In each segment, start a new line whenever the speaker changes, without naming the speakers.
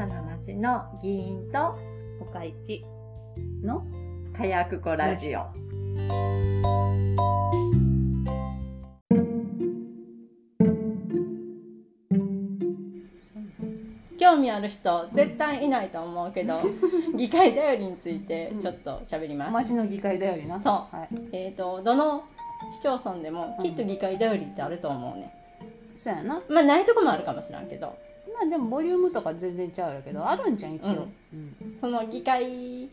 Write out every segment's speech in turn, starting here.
さな町の議員と岡市
の
火薬庫ラジオ。興味ある人絶対いないと思うけど、議会だよりについてちょっと喋ります。
町の議会だよりな
そう
はい
えっ、とどの市町村でもきっと議会だよりってあると思うね。
そうやな
まあないとこもあるかもしれんけど、
まあでもボリュームとか全然ちゃうやけどあるんじゃん一応、うん。
その議会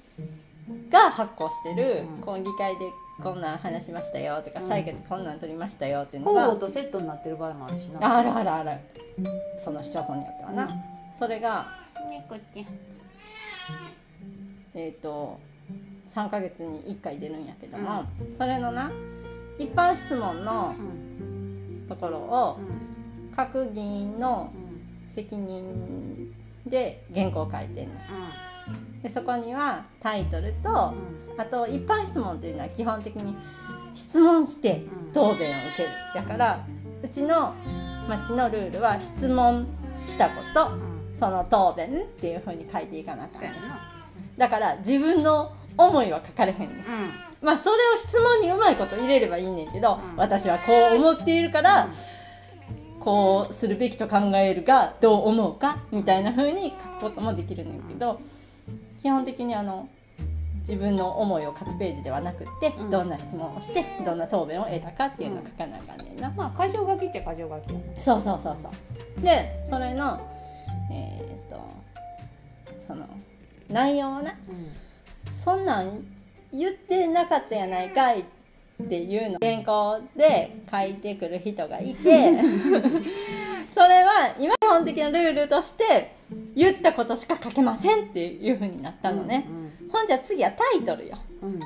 が発行してる、
うん。
この議会でこんなん話しましたよとか、
うん。
採決こんなん取りましたよっていうのが
交互とセットになってる場合もあるしな。
あるあるあるその市町村によってはな、それが
猫って
えっ、と3ヶ月に1回出るんやけども、それのな一般質問の
うん。
ところを
うん。
各議員の
うん
責任で原稿を書いてんの。でそこにはタイトルとあと一般質問っていうのは基本的に質問して
うん。
答弁を受ける。だからうちの町のルールは質問したこと
うん。
その答弁っていうふうに書いていかなあかんだから自分の思いは書かれへんねん。まあそれを質問にうまいこと入れればいいねんけど、
うん。
私はこう思っているから、こうするべきと考えるがどう思うかみたいな風に書くこともできるんだけど基本的にあの自分の思いを書くページではなくって、
うん。
どんな質問をしてどんな答弁を得たかっていうのを書かなあかんねんな、
まあ箇条書きっちゃ箇条書き。やな
そうそうそうそう。でそれのえーっとその内容をな。そんなん言ってなかったやないかいっていうの。原稿で書いてくる人がいて。それは今基本的なルールとして言ったことしか書けませんっていう風になったのね、ほんじゃ次はタイトルよ。
うん。うん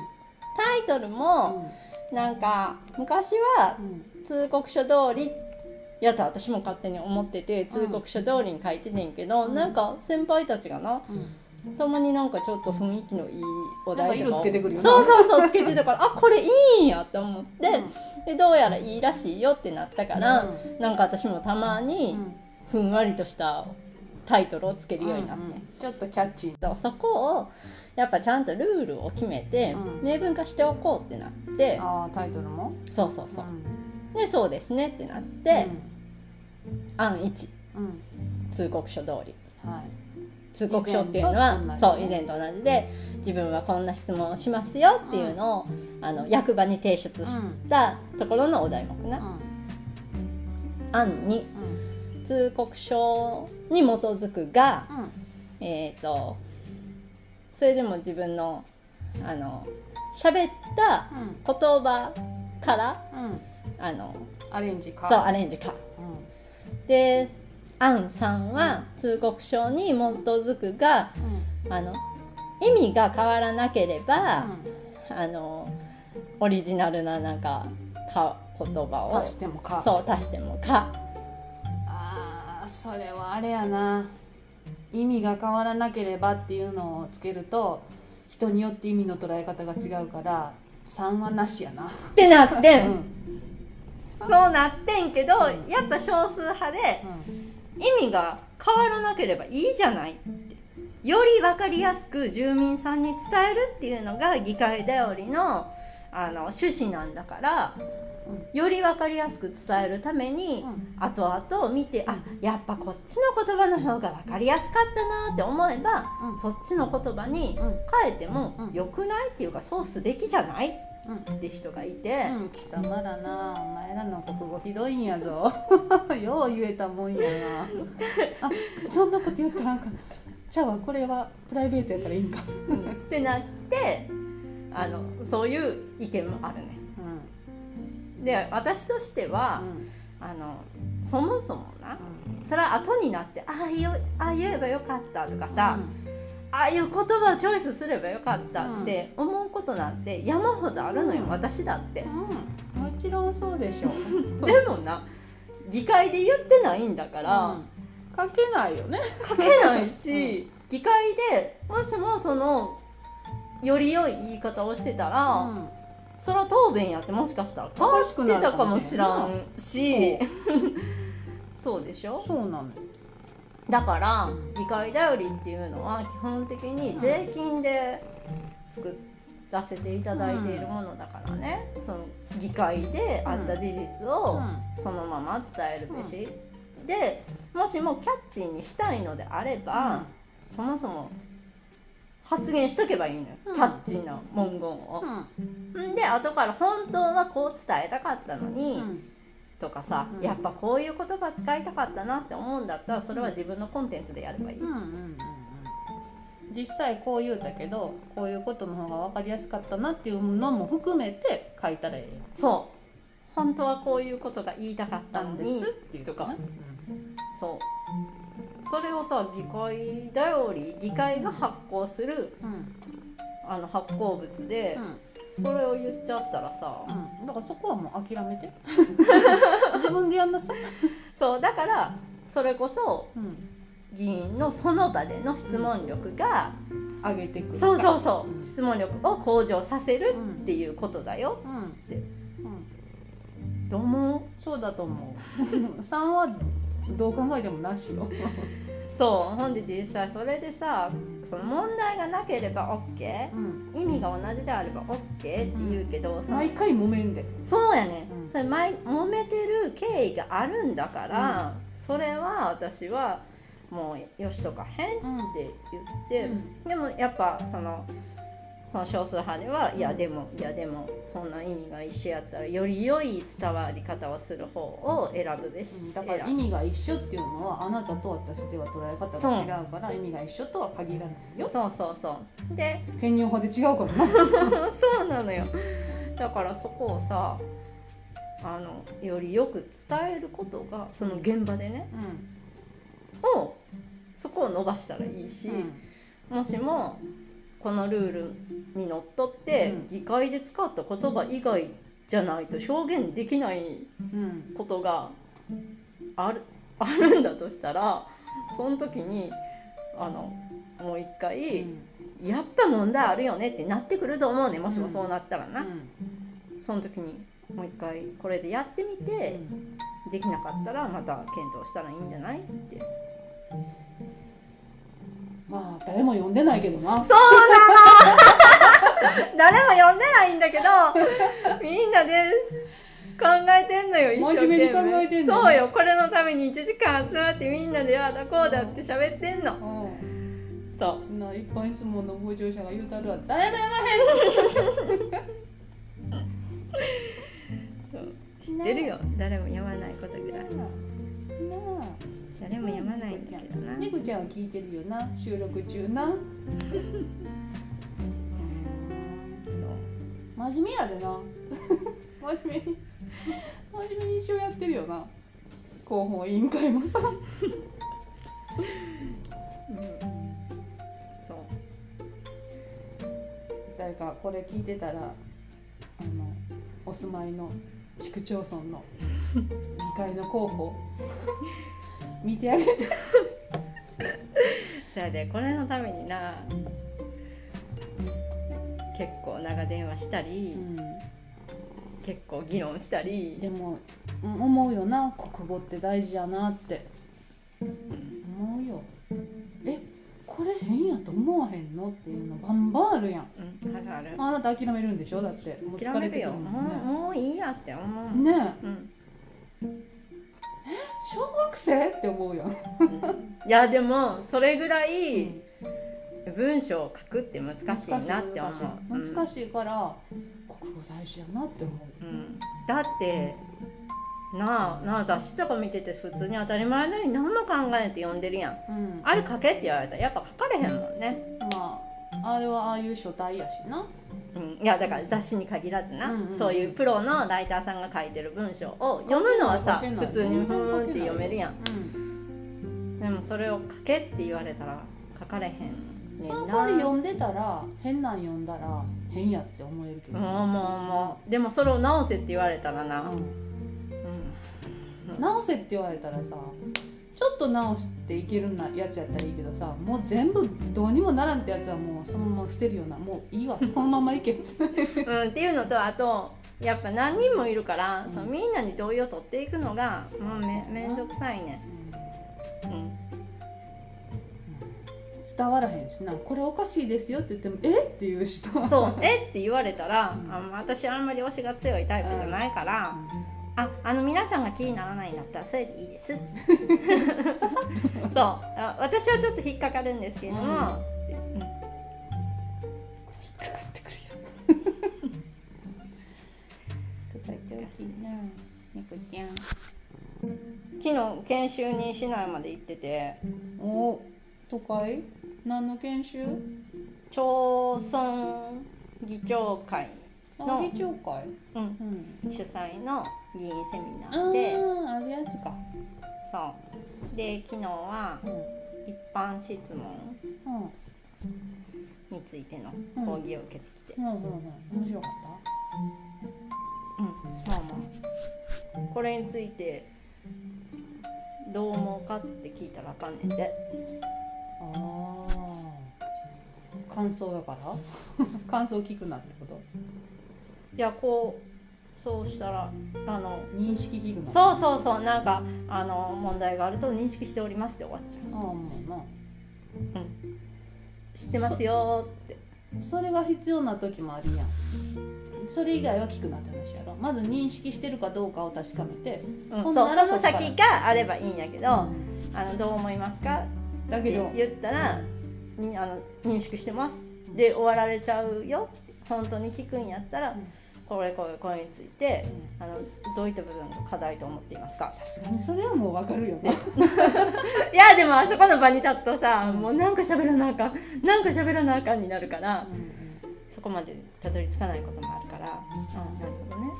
タイトルもなんか昔は
うん。
通告書通りやと私も勝手に思ってて通告書通りに書いててんけど、
うん。
なんか先輩たちがな
うん
たまになんかちょっと雰囲気のいいお題とか。
色つけてくる
そうそうそうつけてたからあこれいいんやと思って、
うん。
でどうやらいいらしいよってなったから、
うん。
なんか私もたまにふんわりとしたタイトルをつけるようになって、
ちょっとキャッチー。
だからそこをやっぱちゃんとルールを決めて、
うん。
明文化しておこうってなって。
ああタイトルも？
そうそうそう、
ん。
でそうですねってなって、案1
うんうん。
通告書通り。
はい
通告書っていうのはそう以前と同じで自分はこんな質問をしますよっていうのを、あの役場に提出したところのお題目な、案に
うん。
通告書に基づくが
うん。
えっ、とそれでも自分のあの喋った
うん。
言葉から
うん。
あの
アレンジか。
そうアレンジか。
うん
で案3は通告書に基づくが
うん。
あの意味が変わらなければ、
う
あのオリジナルななんかか言葉
ん
を。
足してもか。
そう足してもか。
ああそれはあれやな。意味が変わらなければっていうのをつけると人によって意味の捉え方が違うから3はなしやな。
ってなって、
うん。
そうなってんけどやっぱ少数派で意味が変わらなければいいじゃない。ってより分かりやすく住民さんに伝えるっていうのが議会だよりのあの趣旨なんだからより分かりやすく伝えるために、
うん。
後々見てあやっぱこっちの言葉の方が分かりやすかったなって思えば、
うん。
そっちの言葉に
うん。
変えても
うん
よくないっていうかそうすべきじゃない？
うん
って人がいて、
うん、貴様らなお前らの国語ひどいんやぞ。よう言えたもんやな。あそんなこと言ったらあかん。じゃあこれはプライベートやからいいんか。
ってなってあのそういう意見もあるね。
うん。
で私としては、あのそもそもなそれは後になってああ言うああ言えばよかったとかさ、ああいう言葉をチョイスすればよかったって思うことなんて山ほどあるのよ、
うん。
私だって。
うん、もちろんそうでしょう。
でもな議会で言ってないんだから、
うん。書けないよね。
書けないし、議会でもしもそのより良い言い方をしてたら、それは答弁やってもしかしたら。変わってたかもしらんし。そう でしょ？
そうなのよ
だから議会頼りっていうのは基本的に税金で作らせていただいているものだからね、その議会であった事実をそのまま伝えるべし、でもしもキャッチーにしたいのであれば、そもそも発言しとけばいいのよ、
うん。
キャッチーな文言を。ん。で後から本当はこう伝えたかったのに、とかさ、
うん
やっぱこういう言葉使いたかったなって思うんだったらそれは自分のコンテンツでやればいい、
うんうんうんうん実際こう言うたけどこういうことの方が分かりやすかったなっていうのも含めて書いたらええ
そう。本当はこういうことが言いたかったのに
っていう
とか
な
そう。それをさ議会頼り議会が発行する
うん
あの発行物で、それを言っちゃったらさ、
うん。だからそこはもう諦めて。自分でやんなさい、
そうだからそれこそ
うん、
議員のその場での質問力が、
上げてくる
そうそうそう、
うん。
質問力を向上させるっていうことだよ、
うん、
て
うん、
どう思う？
そうだと思う。3はどう考えてもなしよ。
そうほんで実際それでさその問題がなければ OK
うん。
意味が同じであれば OK って言うけど、その
毎回揉めんで。
そうやね、
うん。
それ毎揉めてる経緯があるんだから、それは私はもうよしとかへんって言って、
うん。
でもやっぱそのその少数派ではいやでもいやでもそんな意味が一緒やったらより良い伝わり方をする方を選ぶべし、
だから意味が一緒っていうのはあなたと私では捉え方が違うから意味が一緒とは限らないよ。
そうそうそう。で
兼用派で違うからな。
そうなのよ。だからそこをさあのよりよく伝えることがその現場でねをそこを伸ばしたらいいし、もしもこのルールにのっとって
うん。
議会で使った言葉以外じゃないと表現できない
うんうん
ことがある あるんだとしたらその時にあのもう一回、やっぱ問題あるよねってなってくると思うねもしもそうなったらな、その時にもう一回これでやってみて、できなかったらまた検討したらいいんじゃないって
まあ誰も読んでないけどな。
そうなの。誰も読んでないんだけどみんなで考えてんのよ一生懸命。
真面目に考えてんの
そうよ。これのために1時間集まってみんなでああだこうだって喋ってんの。
うん。
そう。
な一般質問のご乗車が言うたるわ。誰も読まへん。
知ってるよ。誰も読まないことぐらい。
なあ
誰も読まないんだけどな。
猫ちゃんは聞いてるよな収録中な。
そう。
真面目やでな。真面目。に真面目に一生やってるよな。広報委員会もさ。
うん。そう。
誰かこれ聞いてたらあのお住まいの市区町村の議会の候補 見てあげて。
そやでこれのためにな結構長電話したり、結構議論したり。
でも思うよな国語って大事やなって。思うよ。えこれ変やと思わへんのっていうのバンバンあるやん。
うんあるある。
あなた諦めるんでしょ？だってもう疲れてくる
諦めるよ。もう
もんね
もういいやって思う。
ね
うん
小学生って思う。やん
いやでもそれぐらい文章を書くって難しいなって思う。
難しいから国語大事やなって思う。
う。んだってなあなあ雑誌とか見てて普通に当たり前のよう。に何も考えて読んでるやん
う。ん
あれ書けって言われたらやっぱ書かれへんもんね
まああれはああいう。書体やしな、
いやだから雑誌に限らずな、
うん
そういうプロのライターさんが書いてる文章を読むのはさ普通にふーんって読めるやん。
うん。
でもそれを書けって言われたら書かれへんね
その
んな。
代わり読んでたら変なん読んだら変やって思えるけど、
もうもうもうでもそれを直せって言われたらな、うん。
うん。直せって言われたらさちょっと直していけるなやつやったらいいけどさもう全部どうにもならんってやつはもうそのまま捨てるようなもういいわ。このままいけ。って
うん、っていうのとあとやっぱ何人もいるから、そのみんなに同意を取っていくのがもうめめんどくさいねん、うん、
伝わらへんしな。これおかしいですよって言ってもえ？って言うしな
そうえ？って言われたら、
うん。
あ私あんまり推しが強いタイプじゃないから、ああの皆さんが気にならないんだったらそれでいいです。そう。あ私はちょっと引っかかるんですけれども、
うん。
うん
引っかかってくる
昨日研修に市内まで行ってて。
お都会？何の研修？
町村議長会、
あ
の
議長会？
うん、
うん。
主催の議員セミ
あ
ナーで。
ーあるやつか。
そう。で昨日は
うん。
一般質問
うん。
についての講義を受けてきて、
うんうんうん。面白かっ
うん、まあまあこれについてどう思うかって聞いたらあかんねんで。
たああ感想だから？感想聞くなってこと？
いやこうそうしたらあの
認識聞くな
そうそうそうなんかあの問題があると認識しておりますで終わっちゃ
ああもうな。
う、うん、知ってますよって。
それが必要な時もあるやん。それ以外は聞くなって話やろ。まず認識してるかどうかを確かめて。
うん、そ
そ
の先があればいいんやけど、あのどう思いますか？
だけど。
言ったらにあの認識してますで終わられちゃうよ。本当に聞くんやったら、
うん
これこれこれについてあのどういった部分が課題と思っていますか？
さすがにそれはもうわかるよね。
いやでもあそこの場に立つとさ、もうなんか喋らなあかんなんか喋らなあかんになるから、そこまでたどり着かないこともあるから、あなるほどね。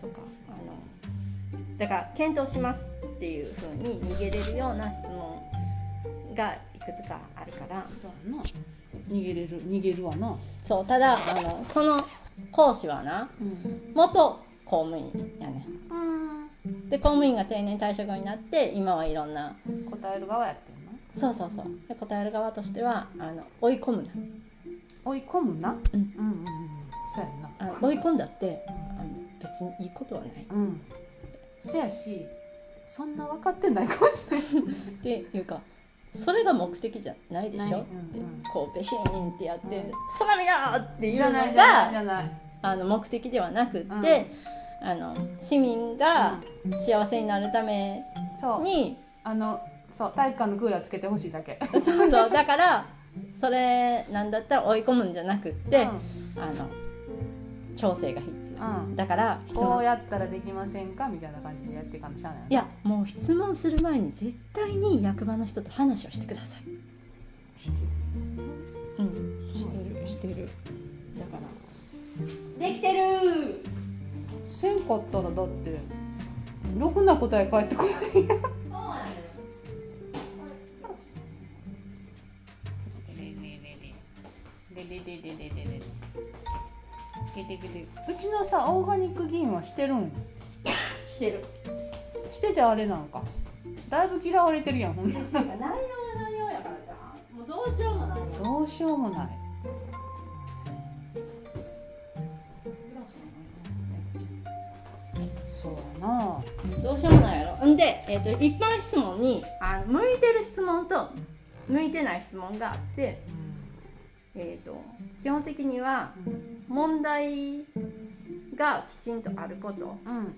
とかあのだから検討しますっていうふうに逃げれるような質問がいくつかあるから。
そうやな逃げれる逃げるわな。
そうただあのその講師はな
うん。
元公務員やねで公務員が定年退職になって今はいろんな
答える側やってんの？
そうそうそう。で答える側としてはあの追い込むな。
追い込むな？
うん。
うんうんうん。そうやな。
あの追い込んだってあの別にいいことはない。
うん。せやしそんな分かってないかもしれない。
っていうかそれが目的じゃないでしょ、
うんうん。
こうベシーンってやって
うん「
空見だ!」っていうのがあの目的ではなくって、あの市民が幸せになるため
そう。
に、
あのそう体育館のクーラーつけてほしいだけ。
そうそう。だからそれなんだったら追い込むんじゃなくって、あの調整が必要。
うん。うん
だから質
こう
問
やったらできませんかみたいな感じでやっていかんとしゃあない。
いやもう質問する前に絶対に役場の人と話をしてください。うん。してるしてる。だから。できてる！
せんかったらだってろくな答え返ってこない
そうなんだよ
うちのさオーガニック議員はしてるん？
してる。
しててあれなんか？だいぶ嫌われてるやん。ほんな
内容が内容やからじゃん。もうどうしようもない。よ
どうしようもない。そうやな。
どうしようもないやろ。んで、えー、と一般質問にあの向いてる質問と向いてない質問があって、えー、と基本的には問題がきちんとあること。
うん。うん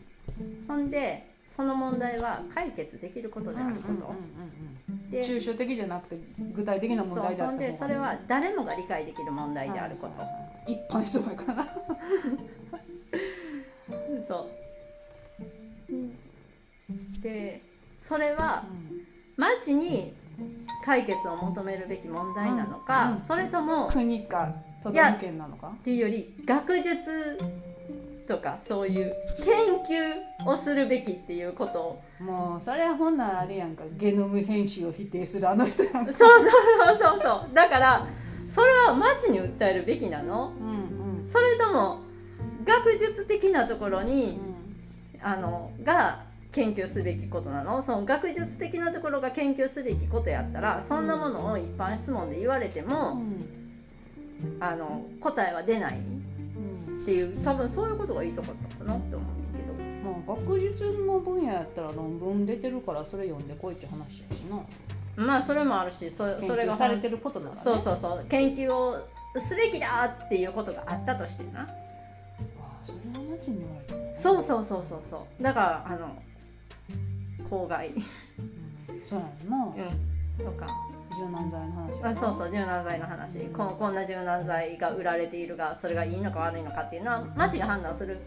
ほんでその問題は解決できることであること、で
抽象的じゃなくて具体的な問題であった
でそれは誰もが理解できる問題であること、
一般質問やからな。
そう。でそれは町に解決を求めるべき問題なのか、
うん。うん
それともっ
国か都道府県なのか？
ていうより学術とかそういう研究をするべきっていうこと。を
もうそれはほんならあれやんかゲノム編集を否定するあの人やんか。
そうそうそうそうそう。だからそれは町に訴えるべきなの。
うんうん。
それとも学術的なところにあのが研究すべきことなの？その学術的なところが研究すべきことやったらそんなものを一般質問で言われて
う
も
ん。
あの答えは出ない。っ
うん。
ていう多分そういうことが言いたかったかなって思うんだけど。
まあ学術の分野やったら論文出てるからそれ読んでこいって話やしな。
まあそれもあるしそ
研
それが
究されてることならね。
そうそうそう。研究をすべきだっていうことがあったとしてな。
ああそれは町に言われてる
そうそうそうそうそう。だからあの公害、
うん。そうやんな。
うん、とか。
柔軟剤の話
あそうそう柔軟剤の話。ここんな柔軟剤が売られているがそれがいいのか悪いのかっていうのは町が判断する。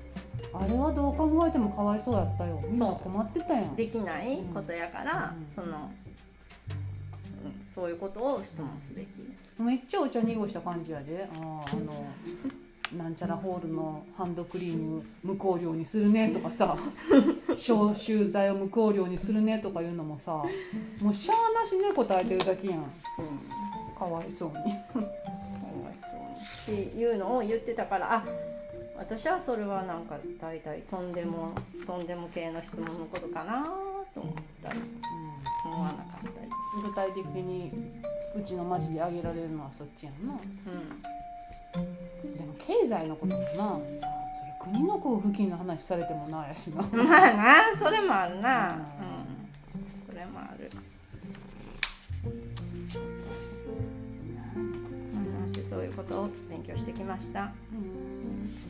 あれはどう考えてもかわいそうやったよ。みんな困ってたやん。
できないことやから、
うん。
その、うん、そういうことを質問すべき。
めっちゃお茶濁した感じやで。あああのなんちゃらホールのハンドクリーム無香料にするねとかさ 消臭剤を無香料にするねとかいうのもさもうしゃあなしね答えてるだけやん。
うん。
かわいそうに。
っていうのを言ってたからあ私はそれはなんか大体とんでもとんでも系の質問のことかなと思った。り思わなかった。り、
具体的にうちの町で挙げられるのはそっちやんな。
う
でも経済のこともな。それ国の交付金の話されてもなやしな、
ん、まあなそれもあるな、
う
うん。んそれもある。話そういうことを勉強してきました。
うん